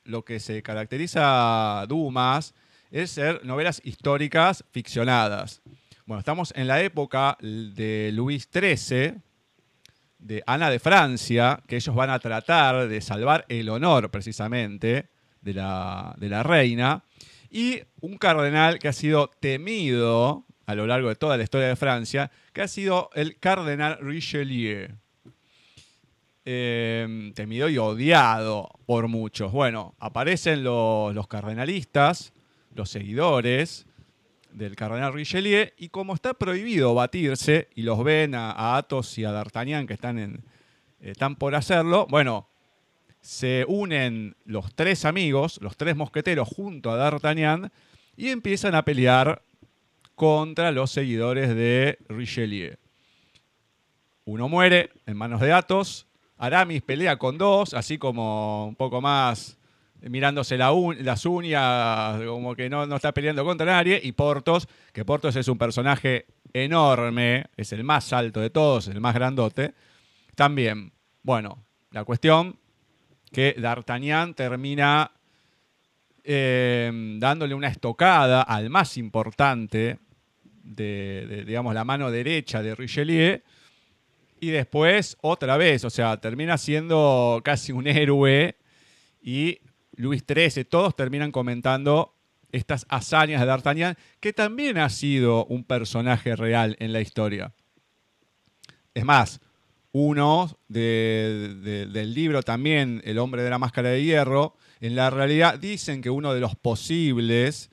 Speaker 2: lo que se caracteriza a Dumas es ser novelas históricas ficcionadas. Bueno, estamos en la época de Luis XIII, de Ana de Francia, que ellos van a tratar de salvar el honor precisamente de la, de la reina, y un cardenal que ha sido temido a lo largo de toda la historia de Francia, que ha sido el cardenal Richelieu. Eh, temido y odiado por muchos. Bueno, aparecen los, cardenalistas, los seguidores del cardenal Richelieu, y como está prohibido batirse, y los ven a, a Athos y a D'Artagnan que están, en, están por hacerlo, bueno, se unen los tres amigos, los tres mosqueteros junto a D'Artagnan, y empiezan a pelear contra los seguidores de Richelieu. Uno muere en manos de Athos, Aramis pelea con dos, así como un poco más mirándose la las uñas, como que no, no está peleando contra nadie, y Portos, que Portos es un personaje enorme, es el más alto de todos, el más grandote, también. Bueno, la cuestión que D'Artagnan termina eh, dándole una estocada al más importante de, de, digamos, la mano derecha de Richelieu, y después otra vez, o sea, termina siendo casi un héroe y Luis XIII, todos terminan comentando estas hazañas de D'Artagnan, que también ha sido un personaje real en la historia. Es más, uno de- de- del libro también, El hombre de la máscara de hierro, en la realidad dicen que uno de los posibles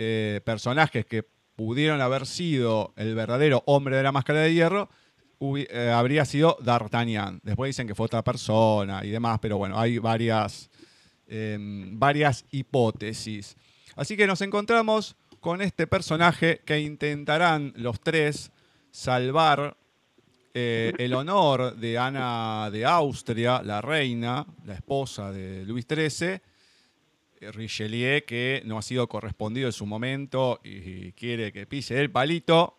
Speaker 2: eh, personajes que pudieron haber sido el verdadero hombre de la máscara de hierro eh, habría sido D'Artagnan. Después dicen que fue otra persona y demás, pero bueno, hay varias, em, varias hipótesis. Así que nos encontramos con este personaje que intentarán los tres salvar eh, el honor de Ana de Austria, la reina, la esposa de Luis XIII, eh, Richelieu, que no ha sido correspondido en su momento y quiere que pise el palito,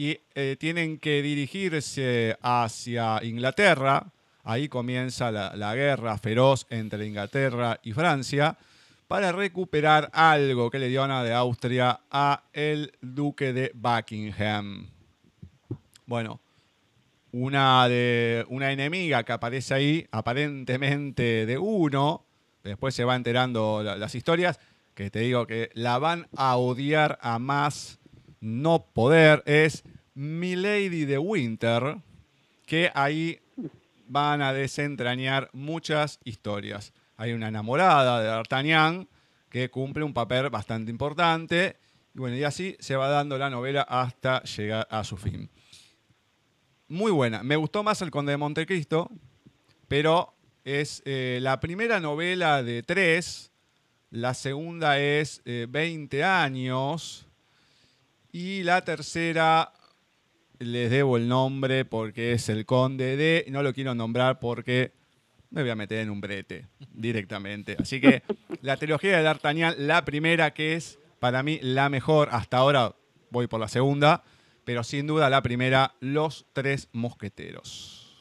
Speaker 2: y eh, tienen que dirigirse hacia Inglaterra, ahí comienza la, guerra feroz entre Inglaterra y Francia para recuperar algo que le dio Ana de Austria a el duque de Buckingham. Bueno, una, de, una enemiga que aparece ahí, aparentemente de uno, después se va enterando la- las historias, que te digo que la van a odiar a más no poder, es Milady de Winter, que ahí van a desentrañar muchas historias. Hay una enamorada de D'Artagnan que cumple un papel bastante importante, y bueno, y así se va dando la novela hasta llegar a su fin muy buena. Me gustó más El Conde de Montecristo, pero es eh, la primera novela de tres, la segunda es eh, 20 años y la tercera les debo el nombre porque es El Conde de, no lo quiero nombrar porque me voy a meter en un brete directamente. Así que <laughs> la trilogía de D'Artagnan, la primera que es para mí la mejor, hasta ahora voy por la segunda, pero sin duda la primera, Los Tres Mosqueteros.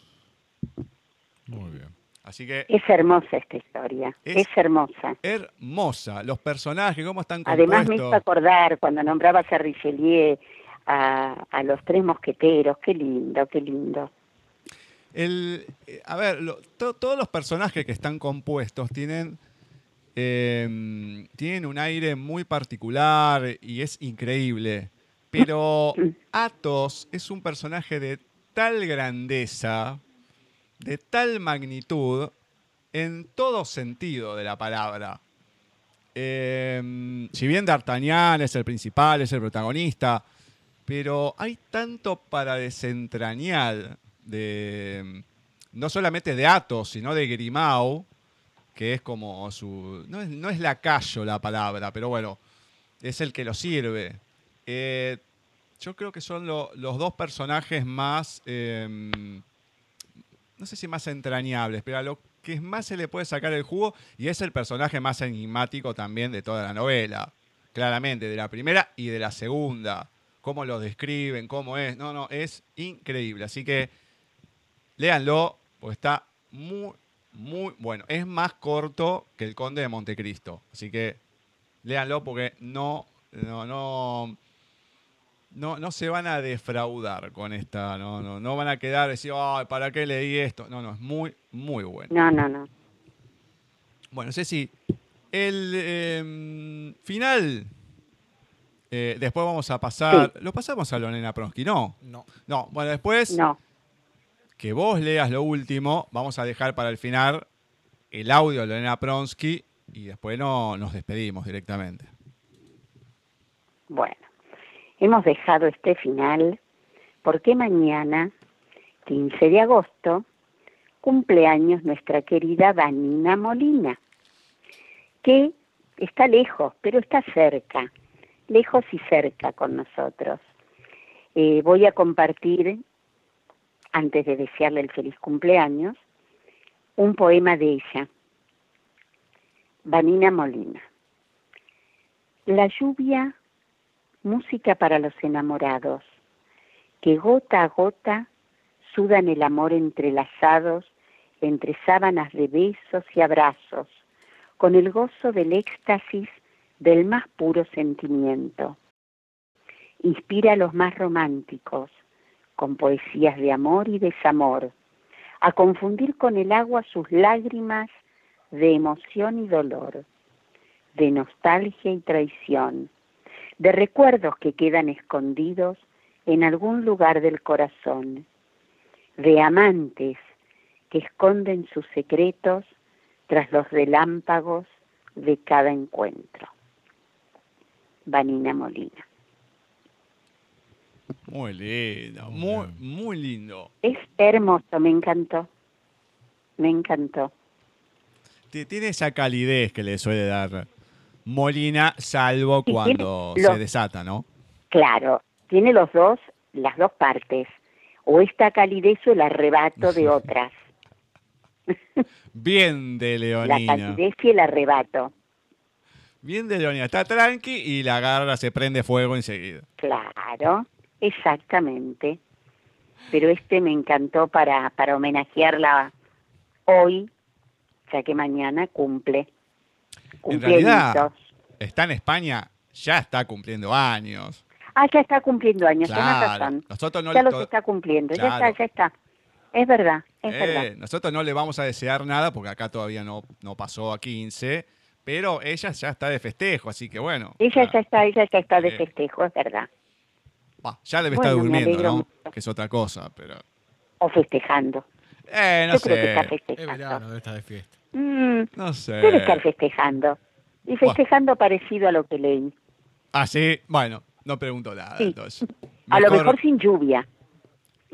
Speaker 5: Muy bien.
Speaker 2: Así que
Speaker 3: Es hermosa esta historia,
Speaker 2: Es-
Speaker 3: es, hermosa.
Speaker 2: hermosa, los personajes, cómo están
Speaker 3: Además me hizo
Speaker 2: compuestos.
Speaker 3: acordar cuando nombrabas a Richelieu, a, a los tres mosqueteros, qué lindo, qué lindo.
Speaker 2: El, eh, a ver, lo- to- todos los personajes que están compuestos tienen, eh, tienen un aire muy particular y es increíble. Pero <laughs> Athos es un personaje de tal grandeza, de tal magnitud, en todo sentido de la palabra. Eh, si bien D'Artagnan es el principal, es el protagonista, pero hay tanto para desentrañar de no solamente de Athos, sino de Grimau, que es como su no es, no es lacayo la palabra, pero bueno, es el que lo sirve. Eh, yo creo que son lo- los dos personajes más eh, no sé si más entrañables, pero a lo que más se le puede sacar el jugo y es el personaje más enigmático también de toda la novela. Claramente, de la primera y de la segunda. Cómo lo describen, cómo es. No, no, es increíble. Así que léanlo, porque está muy, muy bueno. Es más corto que El Conde de Montecristo. Así que léanlo porque no, no, no, no, no se van a defraudar con esta, no, no, no van a quedar decir, ay, ¿para qué leí esto? No, no, es muy, muy bueno.
Speaker 3: No, no, no.
Speaker 2: Bueno, Ceci, el eh, final, eh, después vamos a pasar, lo pasamos a Lorena Pronsky, ¿no?
Speaker 5: No.
Speaker 2: No, bueno, después
Speaker 3: No.
Speaker 2: que vos leas lo último, vamos a dejar para el final el audio de Lorena Pronsky y después no, nos despedimos directamente.
Speaker 3: Bueno, hemos dejado este final porque mañana, 15 de agosto, cumpleaños nuestra querida Vanina Molina, que está lejos, pero está cerca, lejos y cerca con nosotros. Eh, voy a compartir, antes de desearle el feliz cumpleaños, un poema de ella, Vanina Molina. La lluvia música para los enamorados, que gota a gota sudan el amor entrelazados entre sábanas de besos y abrazos, con el gozo del éxtasis del más puro sentimiento. Inspira a los más románticos, con poesías de amor y desamor, a confundir con el agua sus lágrimas de emoción y dolor, de nostalgia y traición, de recuerdos que quedan escondidos en algún lugar del corazón, de amantes que esconden sus secretos tras los relámpagos de cada encuentro. Vanina Molina.
Speaker 2: Muy lindo,
Speaker 5: Muy
Speaker 2: muy, lindo.
Speaker 3: Es hermoso, me encantó. Me encantó.
Speaker 2: Tiene esa calidez que le suele dar Molina, salvo
Speaker 3: Sí,
Speaker 2: cuando se desata, ¿no?
Speaker 3: Claro, tiene los dos, las dos partes. O esta calidez o el arrebato de <laughs> otras.
Speaker 2: Bien de
Speaker 3: La
Speaker 2: Leonina.
Speaker 3: calidez y el arrebato.
Speaker 2: Bien de Leonina. Está tranqui y la agarra, se prende fuego enseguida.
Speaker 3: Claro, exactamente. Pero este me encantó para, para homenajearla hoy, ya que mañana cumple.
Speaker 2: En realidad, está en España, ya está cumpliendo años.
Speaker 3: Ah, ya está cumpliendo años,
Speaker 2: Claro,
Speaker 3: razón.
Speaker 2: nosotros no
Speaker 3: ya los está cumpliendo, ya está, ya está. Es verdad, es
Speaker 2: Eh,
Speaker 3: verdad.
Speaker 2: nosotros no le vamos a desear nada porque acá todavía no, no pasó a 15, pero ella ya está de festejo, así que bueno.
Speaker 3: Ella
Speaker 2: ya,
Speaker 3: ya está, ella ya está de
Speaker 2: Eh,
Speaker 3: festejo, es verdad.
Speaker 2: ya debe
Speaker 3: Bueno,
Speaker 2: estar durmiendo, ¿no?
Speaker 3: mucho.
Speaker 2: Que es otra cosa, pero...
Speaker 3: O festejando.
Speaker 2: Eh, no
Speaker 3: Yo creo que
Speaker 2: sé.
Speaker 3: está
Speaker 5: Es
Speaker 3: festejando.
Speaker 5: verano, debe estar de fiesta.
Speaker 3: Mm,
Speaker 2: No sé.
Speaker 3: debe estar festejando. Y festejando parecido a lo que leí.
Speaker 2: Ah, sí, bueno, no pregunto nada,
Speaker 3: Sí.
Speaker 2: entonces.
Speaker 3: A lo mejor sin lluvia.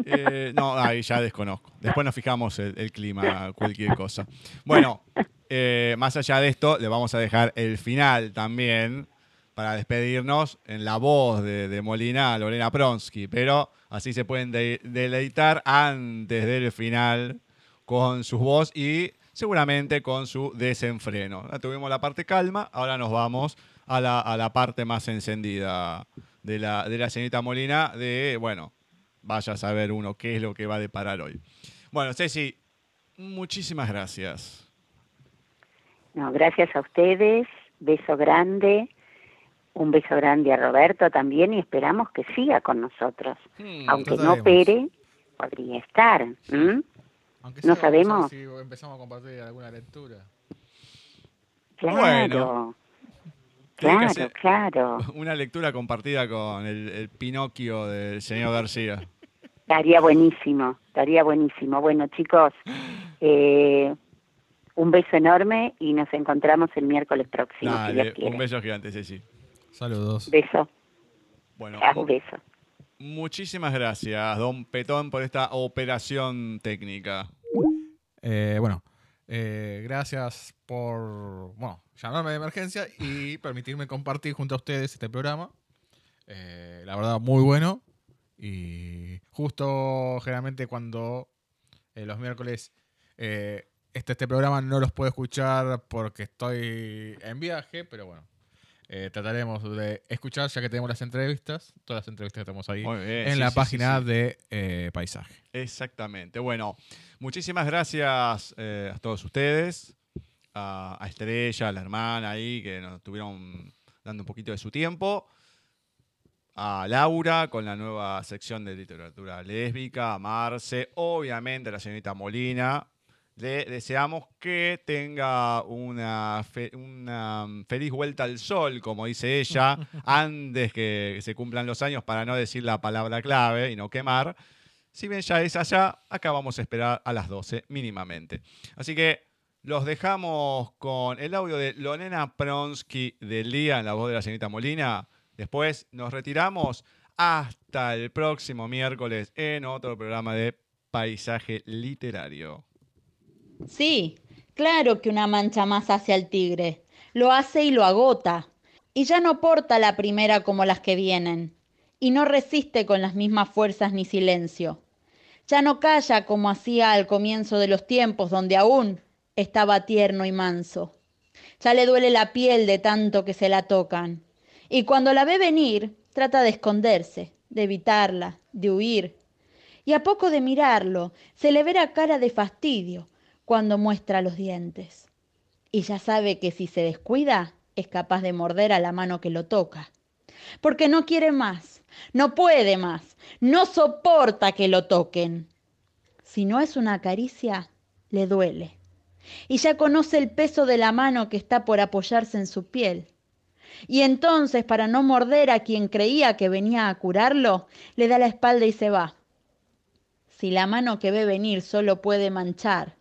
Speaker 2: Eh, no, ahí ya desconozco. Después nos fijamos el, el clima, cualquier cosa. Bueno, eh, más allá de esto, le vamos a dejar el final también para despedirnos en la voz de, Molina Lorena Pronsky, pero así se pueden de- deleitar antes del final con su voz y seguramente con su desenfreno. Tuvimos la parte calma, ahora nos vamos a la, a la parte más encendida de la, de la señorita Molina, de, bueno, vaya a saber uno qué es lo que va a deparar hoy. Bueno, Ceci, muchísimas gracias.
Speaker 3: No, gracias a ustedes. Beso grande. Un beso grande a Roberto también y esperamos que siga con nosotros.
Speaker 2: Hmm,
Speaker 3: Aunque no opere, podría estar. No
Speaker 5: sea,
Speaker 3: sabemos.
Speaker 5: Si empezamos a compartir alguna lectura.
Speaker 3: Claro,
Speaker 2: Bueno.
Speaker 3: Claro, claro. <laughs>
Speaker 2: Una lectura compartida con el, el Pinocchio del señor García.
Speaker 3: Estaría buenísimo, estaría buenísimo. Bueno, chicos, eh, un beso enorme y nos encontramos el miércoles próximo,
Speaker 2: Dale, un beso gigante, Ceci.
Speaker 5: Saludos.
Speaker 3: Beso,
Speaker 2: Bueno,
Speaker 3: chao, beso.
Speaker 2: muchísimas gracias, don Petón, por esta operación técnica.
Speaker 5: Eh, bueno, eh, gracias por bueno, llamarme de emergencia y <laughs> permitirme compartir junto a ustedes este programa. Eh, la verdad, muy bueno. Y justo generalmente cuando eh, los miércoles eh, este, este programa no los puedo escuchar porque estoy en viaje, pero bueno. eh, trataremos de escuchar ya que tenemos las entrevistas, todas las entrevistas que tenemos ahí
Speaker 2: bien,
Speaker 5: en
Speaker 2: sí,
Speaker 5: la
Speaker 2: sí,
Speaker 5: página
Speaker 2: sí.
Speaker 5: de eh, Paisaje.
Speaker 2: Exactamente. Bueno, muchísimas gracias eh, a todos ustedes, a, a Estrella, a la hermana ahí, que nos estuvieron dando un poquito de su tiempo, a Laura con la nueva sección de literatura lésbica, a Marce, obviamente a la señorita Molina. Le deseamos que tenga una, fe- una mm, feliz vuelta al sol, como dice ella, <laughs> antes que se cumplan los años para no decir la palabra clave y no quemar. Si bien ya es allá, acá vamos a esperar a las 12 mínimamente. Así que los dejamos con el audio de Lorena Pronsky del día en la voz de la señorita Molina. Después nos retiramos hasta el próximo miércoles en otro programa de Paisaje Literario.
Speaker 7: Sí, claro que una mancha más hace al tigre. Lo hace y lo agota. Y ya no porta la primera como las que vienen. Y no resiste con las mismas fuerzas ni silencio. Ya no calla como hacía al comienzo de los tiempos donde aún estaba tierno y manso. Ya le duele la piel de tanto que se la tocan. Y cuando la ve venir, trata de esconderse, de evitarla, de huir. Y a poco de mirarlo, se le ve la cara de fastidio cuando muestra los dientes. Y ya sabe que si se descuida, es capaz de morder a la mano que lo toca. Porque no quiere más, no puede más, no soporta que lo toquen. Si no es una caricia, le duele. Y ya conoce el peso de la mano que está por apoyarse en su piel. Y entonces, para no morder a quien creía que venía a curarlo, le da la espalda y se va. Si la mano que ve venir solo puede manchar,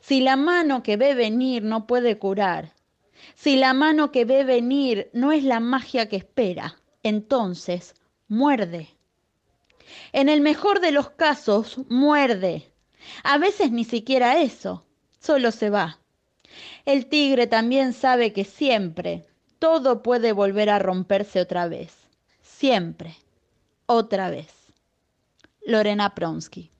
Speaker 7: si la mano que ve venir no puede curar, si la mano que ve venir no es la magia que espera, entonces muerde. En el mejor de los casos, muerde. A veces ni siquiera eso, solo se va. El tigre también sabe que siempre todo puede volver a romperse otra vez. Siempre. Otra vez. Lorena Pronsky.